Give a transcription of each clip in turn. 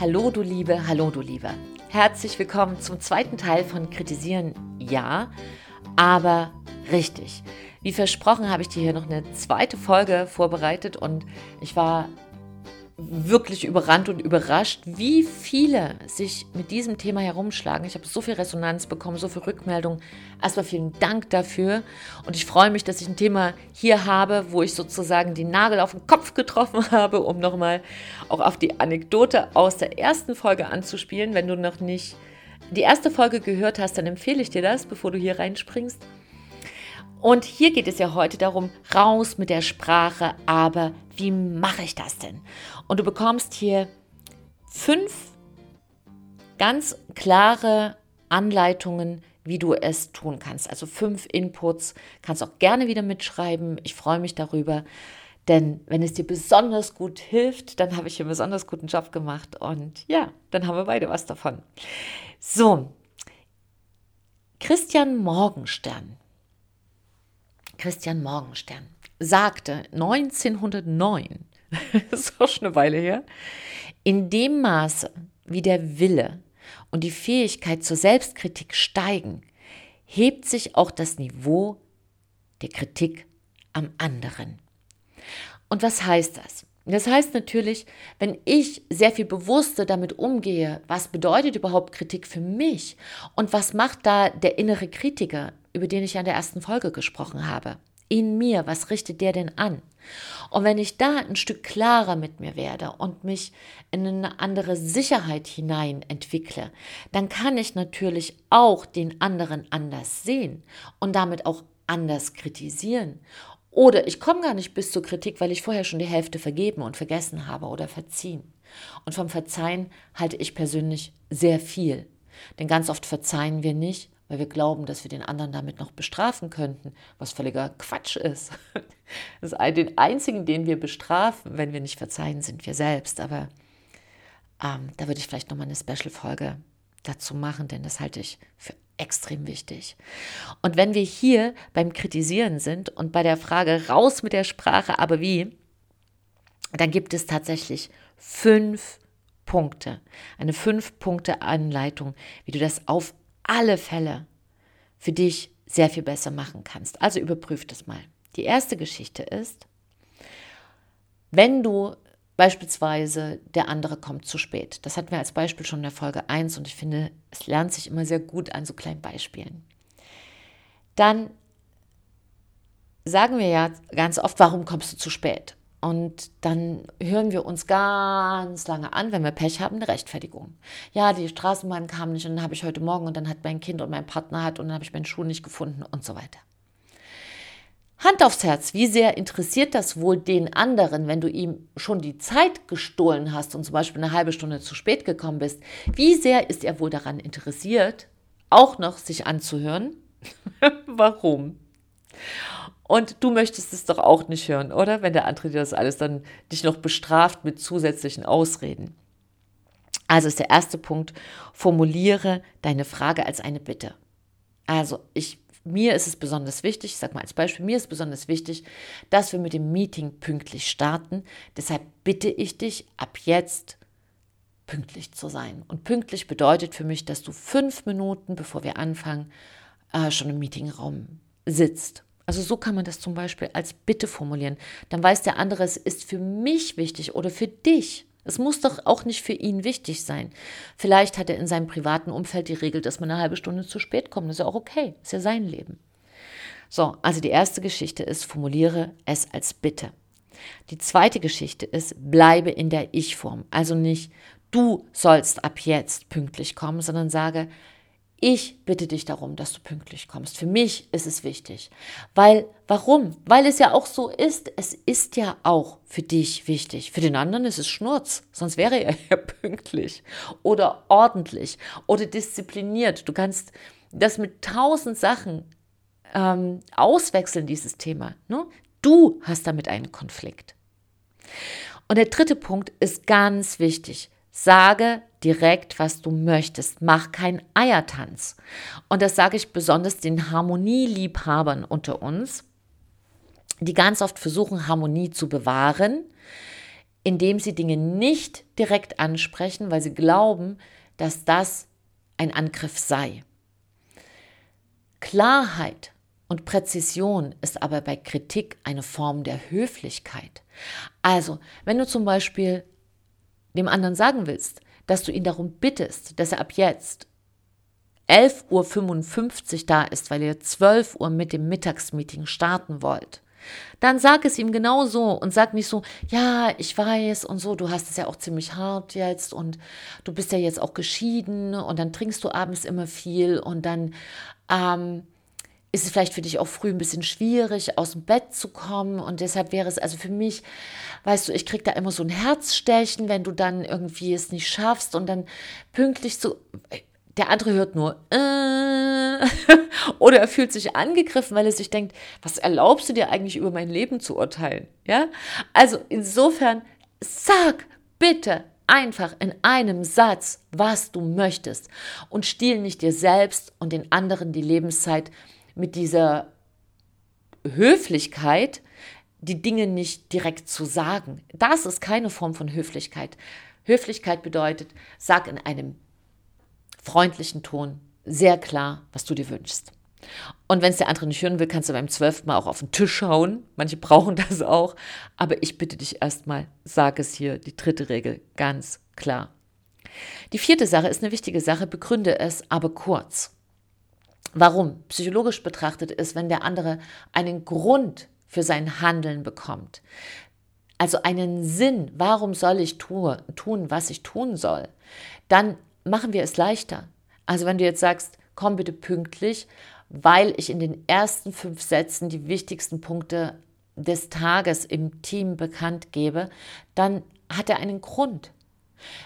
Hallo du Liebe, hallo du Liebe. Herzlich willkommen zum zweiten Teil von Kritisieren ja, aber richtig. Wie versprochen habe ich dir hier noch eine zweite Folge vorbereitet und ich war wirklich überrannt und überrascht, wie viele sich mit diesem Thema herumschlagen. Ich habe so viel Resonanz bekommen, so viel Rückmeldung. Erstmal vielen Dank dafür. Und ich freue mich, dass ich ein Thema hier habe, wo ich sozusagen den Nagel auf den Kopf getroffen habe, um nochmal auch auf die Anekdote aus der ersten Folge anzuspielen. Wenn du noch nicht die erste Folge gehört hast, dann empfehle ich dir das, bevor du hier reinspringst. Und hier geht es ja heute darum, raus mit der Sprache, aber wie mache ich das denn? Und du bekommst hier fünf ganz klare Anleitungen, wie du es tun kannst. Also fünf Inputs, kannst auch gerne wieder mitschreiben. Ich freue mich darüber, denn wenn es dir besonders gut hilft, dann habe ich hier einen besonders guten Job gemacht und ja, dann haben wir beide was davon. So, Christian Morgenstern Christian Morgenstern, sagte 1909, das ist auch schon eine Weile her, in dem Maße, wie der Wille und die Fähigkeit zur Selbstkritik steigen, hebt sich auch das Niveau der Kritik am anderen. Und was heißt das? Das heißt natürlich, wenn ich sehr viel bewusster damit umgehe, was bedeutet überhaupt Kritik für mich und was macht da der innere Kritiker, über den ich in der ersten Folge gesprochen habe. In mir, was richtet der denn an? Und wenn ich da ein Stück klarer mit mir werde und mich in eine andere Sicherheit hinein entwickle, dann kann ich natürlich auch den anderen anders sehen und damit auch anders kritisieren. Oder ich komme gar nicht bis zur Kritik, weil ich vorher schon die Hälfte vergeben und vergessen habe oder verziehen. Und vom Verzeihen halte ich persönlich sehr viel. Denn ganz oft verzeihen wir nicht, weil wir glauben, dass wir den anderen damit noch bestrafen könnten, was völliger Quatsch ist. Das ist den einzigen, den wir bestrafen, wenn wir nicht verzeihen, sind wir selbst. Aber ähm, da würde ich vielleicht nochmal eine Special-Folge dazu machen, denn das halte ich für extrem wichtig. Und wenn wir hier beim Kritisieren sind und bei der Frage raus mit der Sprache, aber wie, dann gibt es tatsächlich fünf Punkte, eine fünf Punkte Anleitung, wie du das auf alle Fälle für dich sehr viel besser machen kannst. Also überprüf das mal. Die erste Geschichte ist, wenn du beispielsweise der andere kommt zu spät. Das hatten wir als Beispiel schon in der Folge 1 und ich finde, es lernt sich immer sehr gut an so kleinen Beispielen. Dann sagen wir ja ganz oft, warum kommst du zu spät? Und dann hören wir uns ganz lange an, wenn wir Pech haben, eine Rechtfertigung. Ja, die Straßenbahn kam nicht und dann habe ich heute Morgen und dann hat mein Kind und mein Partner hat und dann habe ich meinen Schuh nicht gefunden und so weiter. Hand aufs Herz, wie sehr interessiert das wohl den anderen, wenn du ihm schon die Zeit gestohlen hast und zum Beispiel eine halbe Stunde zu spät gekommen bist? Wie sehr ist er wohl daran interessiert, auch noch sich anzuhören? Warum? Und du möchtest es doch auch nicht hören, oder? Wenn der andere dir das alles dann dich noch bestraft mit zusätzlichen Ausreden. Also ist der erste Punkt, formuliere deine Frage als eine Bitte. Also ich, mir ist es besonders wichtig, ich sage mal als Beispiel, mir ist besonders wichtig, dass wir mit dem Meeting pünktlich starten. Deshalb bitte ich dich ab jetzt pünktlich zu sein. Und pünktlich bedeutet für mich, dass du fünf Minuten, bevor wir anfangen, äh, schon im Meetingraum sitzt also so kann man das zum Beispiel als Bitte formulieren. Dann weiß der andere, es ist für mich wichtig oder für dich. Es muss doch auch nicht für ihn wichtig sein. Vielleicht hat er in seinem privaten Umfeld die Regel, dass man eine halbe Stunde zu spät kommt. Das ist ja auch okay. Das ist ja sein Leben. So, also die erste Geschichte ist, formuliere es als Bitte. Die zweite Geschichte ist, bleibe in der Ich-Form. Also nicht, du sollst ab jetzt pünktlich kommen, sondern sage, ich bitte dich darum, dass du pünktlich kommst. Für mich ist es wichtig. Weil, warum? Weil es ja auch so ist. Es ist ja auch für dich wichtig. Für den anderen ist es Schnurz. Sonst wäre er ja pünktlich oder ordentlich oder diszipliniert. Du kannst das mit tausend Sachen ähm, auswechseln, dieses Thema. Ne? Du hast damit einen Konflikt. Und der dritte Punkt ist ganz wichtig. Sage direkt, was du möchtest. Mach keinen Eiertanz. Und das sage ich besonders den Harmonieliebhabern unter uns, die ganz oft versuchen, Harmonie zu bewahren, indem sie Dinge nicht direkt ansprechen, weil sie glauben, dass das ein Angriff sei. Klarheit und Präzision ist aber bei Kritik eine Form der Höflichkeit. Also, wenn du zum Beispiel dem anderen sagen willst, dass du ihn darum bittest, dass er ab jetzt 11.55 Uhr da ist, weil ihr 12 Uhr mit dem Mittagsmeeting starten wollt, dann sag es ihm genau so und sag nicht so, ja, ich weiß und so, du hast es ja auch ziemlich hart jetzt und du bist ja jetzt auch geschieden und dann trinkst du abends immer viel und dann ähm, ist es vielleicht für dich auch früh ein bisschen schwierig, aus dem Bett zu kommen. Und deshalb wäre es also für mich, weißt du, ich kriege da immer so ein Herzstechen, wenn du dann irgendwie es nicht schaffst und dann pünktlich so. Der andere hört nur, äh, oder er fühlt sich angegriffen, weil er sich denkt, was erlaubst du dir eigentlich über mein Leben zu urteilen? Ja? Also insofern, sag bitte einfach in einem Satz, was du möchtest und stiehl nicht dir selbst und den anderen die Lebenszeit mit dieser Höflichkeit, die Dinge nicht direkt zu sagen. Das ist keine Form von Höflichkeit. Höflichkeit bedeutet, sag in einem freundlichen Ton sehr klar, was du dir wünschst. Und wenn es der andere nicht hören will, kannst du beim zwölften Mal auch auf den Tisch schauen. Manche brauchen das auch. Aber ich bitte dich erstmal, sag es hier, die dritte Regel, ganz klar. Die vierte Sache ist eine wichtige Sache, begründe es, aber kurz. Warum? Psychologisch betrachtet ist, wenn der andere einen Grund für sein Handeln bekommt, also einen Sinn, warum soll ich tue, tun, was ich tun soll, dann machen wir es leichter. Also wenn du jetzt sagst, komm bitte pünktlich, weil ich in den ersten fünf Sätzen die wichtigsten Punkte des Tages im Team bekannt gebe, dann hat er einen Grund.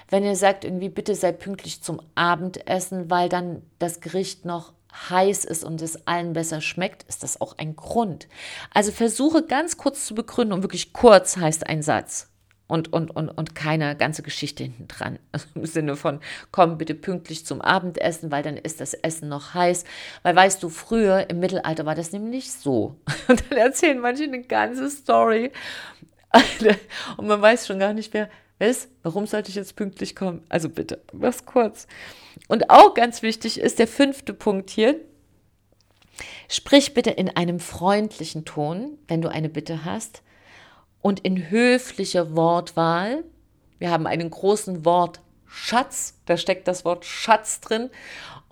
Wenn ihr sagt, irgendwie bitte sei pünktlich zum Abendessen, weil dann das Gericht noch heiß ist und es allen besser schmeckt, ist das auch ein Grund. Also versuche ganz kurz zu begründen und wirklich kurz heißt ein Satz und, und, und, und keine ganze Geschichte hinten dran. Also im Sinne von, komm bitte pünktlich zum Abendessen, weil dann ist das Essen noch heiß. Weil weißt du, früher im Mittelalter war das nämlich so. Und dann erzählen manche eine ganze Story. Und man weiß schon gar nicht mehr, was, warum sollte ich jetzt pünktlich kommen? Also bitte, mach's kurz. Und auch ganz wichtig ist der fünfte Punkt hier. Sprich bitte in einem freundlichen Ton, wenn du eine Bitte hast, und in höflicher Wortwahl. Wir haben einen großen Wortschatz, da steckt das Wort Schatz drin.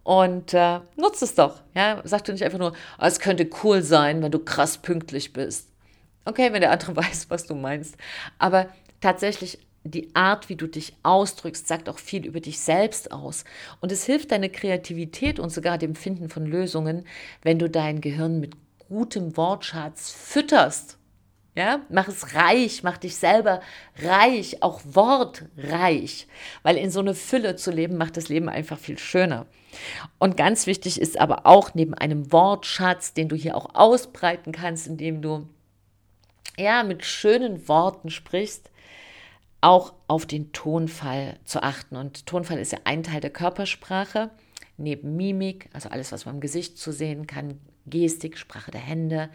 Und äh, nutzt es doch. Ja? Sag du nicht einfach nur, oh, es könnte cool sein, wenn du krass pünktlich bist. Okay, wenn der andere weiß, was du meinst. Aber tatsächlich die Art, wie du dich ausdrückst, sagt auch viel über dich selbst aus. Und es hilft deine Kreativität und sogar dem Finden von Lösungen, wenn du dein Gehirn mit gutem Wortschatz fütterst. Ja, mach es reich, mach dich selber reich, auch wortreich, weil in so eine Fülle zu leben macht das Leben einfach viel schöner. Und ganz wichtig ist aber auch neben einem Wortschatz, den du hier auch ausbreiten kannst, indem du ja mit schönen Worten sprichst, auch auf den Tonfall zu achten. Und Tonfall ist ja ein Teil der Körpersprache, neben Mimik, also alles, was man im Gesicht zu sehen kann, Gestik, Sprache der Hände,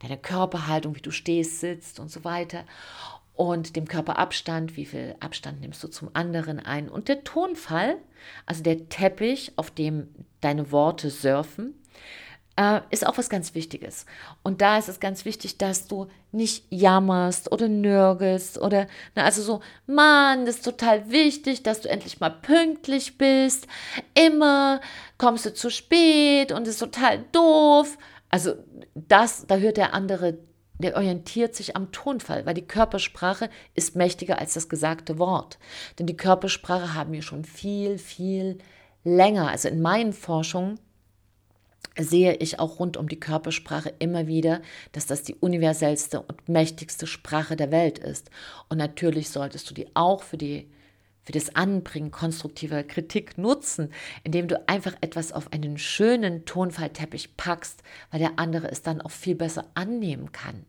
deine Körperhaltung, wie du stehst, sitzt und so weiter. Und dem Körperabstand, wie viel Abstand nimmst du zum anderen ein. Und der Tonfall, also der Teppich, auf dem deine Worte surfen, äh, ist auch was ganz Wichtiges. Und da ist es ganz wichtig, dass du nicht jammerst oder nörgelst oder, na, also so, Mann, das ist total wichtig, dass du endlich mal pünktlich bist. Immer kommst du zu spät und ist total doof. Also das, da hört der andere der orientiert sich am Tonfall, weil die Körpersprache ist mächtiger als das gesagte Wort. Denn die Körpersprache haben wir schon viel, viel länger. Also in meinen Forschungen sehe ich auch rund um die Körpersprache immer wieder, dass das die universellste und mächtigste Sprache der Welt ist. Und natürlich solltest du die auch für die für das Anbringen konstruktiver Kritik nutzen, indem du einfach etwas auf einen schönen Tonfallteppich packst, weil der andere es dann auch viel besser annehmen kann.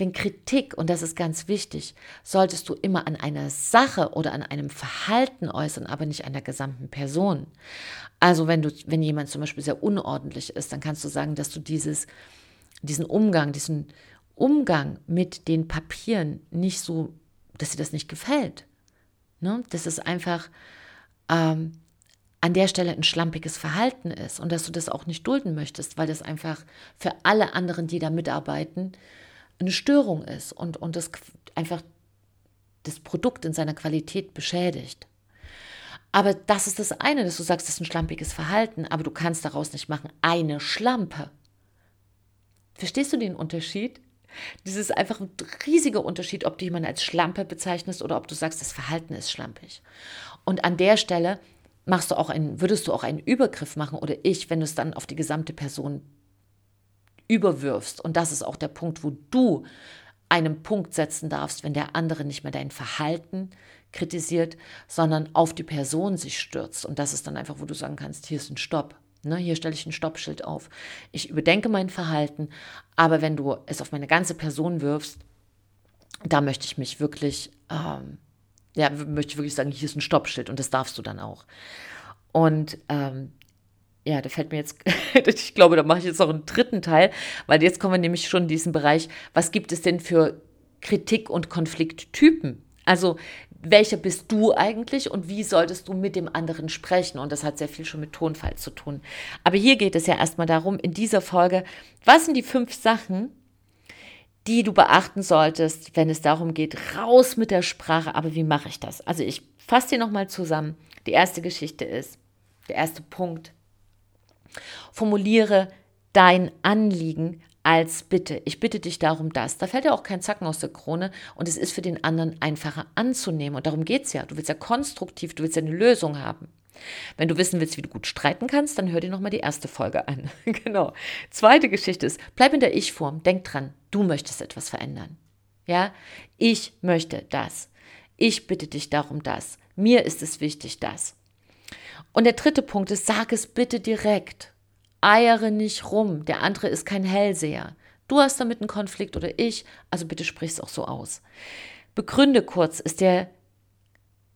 Denn Kritik, und das ist ganz wichtig, solltest du immer an einer Sache oder an einem Verhalten äußern, aber nicht an der gesamten Person. Also wenn du, wenn jemand zum Beispiel sehr unordentlich ist, dann kannst du sagen, dass du dieses, diesen Umgang, diesen Umgang mit den Papieren nicht so dass dir das nicht gefällt. Ne? Dass es einfach ähm, an der Stelle ein schlampiges Verhalten ist und dass du das auch nicht dulden möchtest, weil das einfach für alle anderen, die da mitarbeiten, eine Störung ist und, und das einfach das Produkt in seiner Qualität beschädigt. Aber das ist das eine, dass du sagst, das ist ein schlampiges Verhalten, aber du kannst daraus nicht machen, eine Schlampe. Verstehst du den Unterschied? Das ist einfach ein riesiger Unterschied, ob du jemanden als Schlampe bezeichnest oder ob du sagst, das Verhalten ist schlampig. Und an der Stelle machst du auch einen, würdest du auch einen Übergriff machen oder ich, wenn du es dann auf die gesamte Person überwirfst. Und das ist auch der Punkt, wo du einen Punkt setzen darfst, wenn der andere nicht mehr dein Verhalten kritisiert, sondern auf die Person sich stürzt. Und das ist dann einfach, wo du sagen kannst, hier ist ein Stopp. Ne, hier stelle ich ein Stoppschild auf. Ich überdenke mein Verhalten, aber wenn du es auf meine ganze Person wirfst, da möchte ich mich wirklich, ähm, ja, möchte ich wirklich sagen, hier ist ein Stoppschild und das darfst du dann auch. Und ähm, ja, da fällt mir jetzt, ich glaube, da mache ich jetzt noch einen dritten Teil, weil jetzt kommen wir nämlich schon in diesen Bereich, was gibt es denn für Kritik- und Konflikttypen? Also welcher bist du eigentlich und wie solltest du mit dem anderen sprechen? Und das hat sehr viel schon mit Tonfall zu tun. Aber hier geht es ja erstmal darum, in dieser Folge, was sind die fünf Sachen, die du beachten solltest, wenn es darum geht, raus mit der Sprache. Aber wie mache ich das? Also ich fasse dir nochmal zusammen. Die erste Geschichte ist, der erste Punkt. Formuliere dein Anliegen als Bitte. Ich bitte dich darum, das. Da fällt ja auch kein Zacken aus der Krone und es ist für den anderen einfacher anzunehmen. Und darum geht es ja. Du willst ja konstruktiv, du willst ja eine Lösung haben. Wenn du wissen willst, wie du gut streiten kannst, dann hör dir nochmal die erste Folge an. genau. Zweite Geschichte ist, bleib in der Ich-Form. Denk dran, du möchtest etwas verändern. Ja, ich möchte das. Ich bitte dich darum, das. Mir ist es wichtig, das. Und der dritte Punkt ist, sag es bitte direkt eiere nicht rum. Der andere ist kein Hellseher. Du hast damit einen Konflikt oder ich, also bitte sprich es auch so aus. Begründe kurz ist der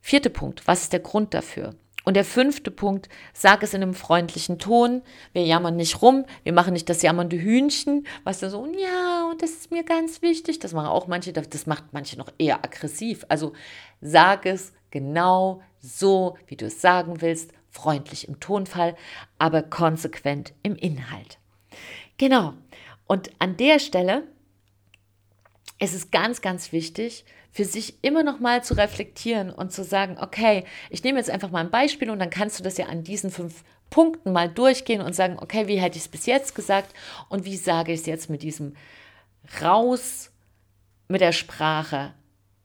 vierte Punkt. Was ist der Grund dafür? Und der fünfte Punkt, sag es in einem freundlichen Ton. Wir jammern nicht rum, wir machen nicht das jammernde Hühnchen, was dann so, ja, und das ist mir ganz wichtig. Das machen auch manche, das macht manche noch eher aggressiv. Also sag es genau so, wie du es sagen willst, freundlich im Tonfall, aber konsequent im Inhalt. Genau. Und an der Stelle ist es ganz, ganz wichtig, für sich immer noch mal zu reflektieren und zu sagen, okay, ich nehme jetzt einfach mal ein Beispiel und dann kannst du das ja an diesen fünf Punkten mal durchgehen und sagen, okay, wie hätte ich es bis jetzt gesagt und wie sage ich es jetzt mit diesem raus mit der Sprache,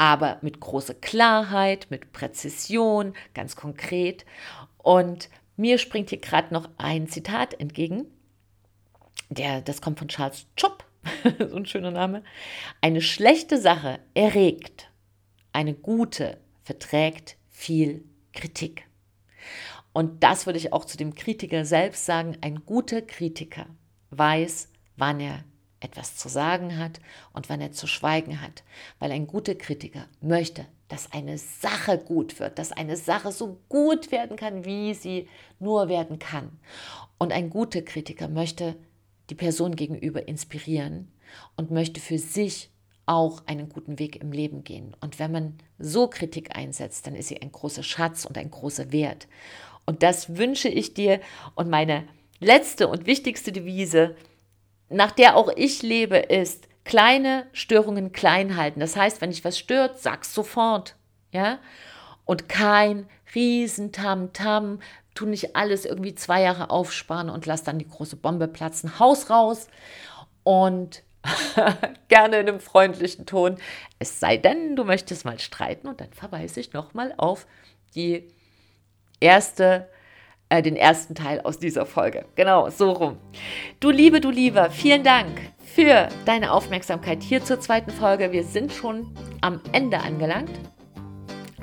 aber mit großer Klarheit, mit Präzision, ganz konkret. Und mir springt hier gerade noch ein Zitat entgegen. Der, das kommt von Charles Chop, so ein schöner Name. Eine schlechte Sache erregt, eine gute verträgt viel Kritik. Und das würde ich auch zu dem Kritiker selbst sagen. Ein guter Kritiker weiß, wann er etwas zu sagen hat und wann er zu schweigen hat. Weil ein guter Kritiker möchte, dass eine Sache gut wird, dass eine Sache so gut werden kann, wie sie nur werden kann. Und ein guter Kritiker möchte die Person gegenüber inspirieren und möchte für sich auch einen guten Weg im Leben gehen. Und wenn man so Kritik einsetzt, dann ist sie ein großer Schatz und ein großer Wert. Und das wünsche ich dir. Und meine letzte und wichtigste Devise, nach der auch ich lebe, ist, kleine Störungen klein halten. Das heißt, wenn dich was stört, sag's sofort, ja? Und kein riesen Tamtam, tu nicht alles irgendwie zwei Jahre aufsparen und lass dann die große Bombe platzen. Haus raus und gerne in einem freundlichen Ton. Es sei denn, du möchtest mal streiten und dann verweise ich nochmal auf die erste äh, den ersten Teil aus dieser Folge. Genau, so rum. Du Liebe, du Lieber, vielen Dank für deine Aufmerksamkeit hier zur zweiten Folge. Wir sind schon am Ende angelangt.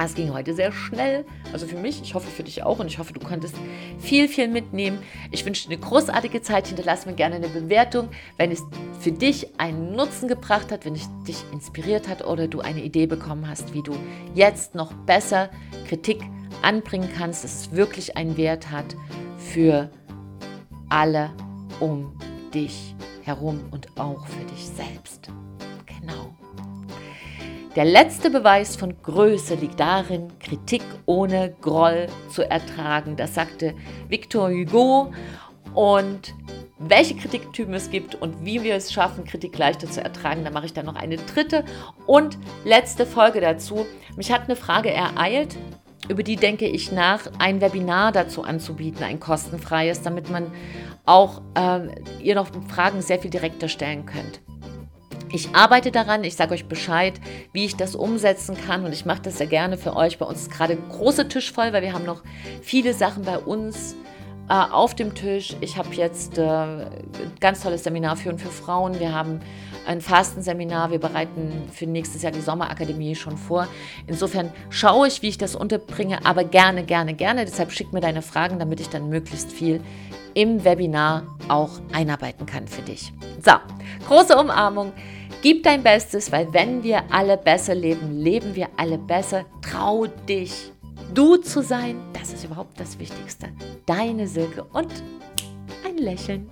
Es ging heute sehr schnell, also für mich, ich hoffe für dich auch und ich hoffe, du konntest viel, viel mitnehmen. Ich wünsche dir eine großartige Zeit. Hinterlass mir gerne eine Bewertung, wenn es für dich einen Nutzen gebracht hat, wenn es dich inspiriert hat oder du eine Idee bekommen hast, wie du jetzt noch besser Kritik anbringen kannst, dass es wirklich einen Wert hat für alle um dich herum und auch für dich selbst. Genau. Der letzte Beweis von Größe liegt darin, Kritik ohne Groll zu ertragen. Das sagte Victor Hugo. Und welche Kritiktypen es gibt und wie wir es schaffen, Kritik leichter zu ertragen, da mache ich dann noch eine dritte und letzte Folge dazu. Mich hat eine Frage ereilt über die denke ich nach, ein Webinar dazu anzubieten, ein kostenfreies, damit man auch äh, ihr noch Fragen sehr viel direkter stellen könnt. Ich arbeite daran, ich sage euch Bescheid, wie ich das umsetzen kann und ich mache das sehr gerne für euch. Bei uns ist gerade ein großer Tisch voll, weil wir haben noch viele Sachen bei uns äh, auf dem Tisch. Ich habe jetzt äh, ein ganz tolles Seminar für und für Frauen. Wir haben ein Fastenseminar. Wir bereiten für nächstes Jahr die Sommerakademie schon vor. Insofern schaue ich, wie ich das unterbringe, aber gerne, gerne, gerne. Deshalb schick mir deine Fragen, damit ich dann möglichst viel im Webinar auch einarbeiten kann für dich. So, große Umarmung. Gib dein Bestes, weil wenn wir alle besser leben, leben wir alle besser. Trau dich, du zu sein. Das ist überhaupt das Wichtigste. Deine Silke und ein Lächeln.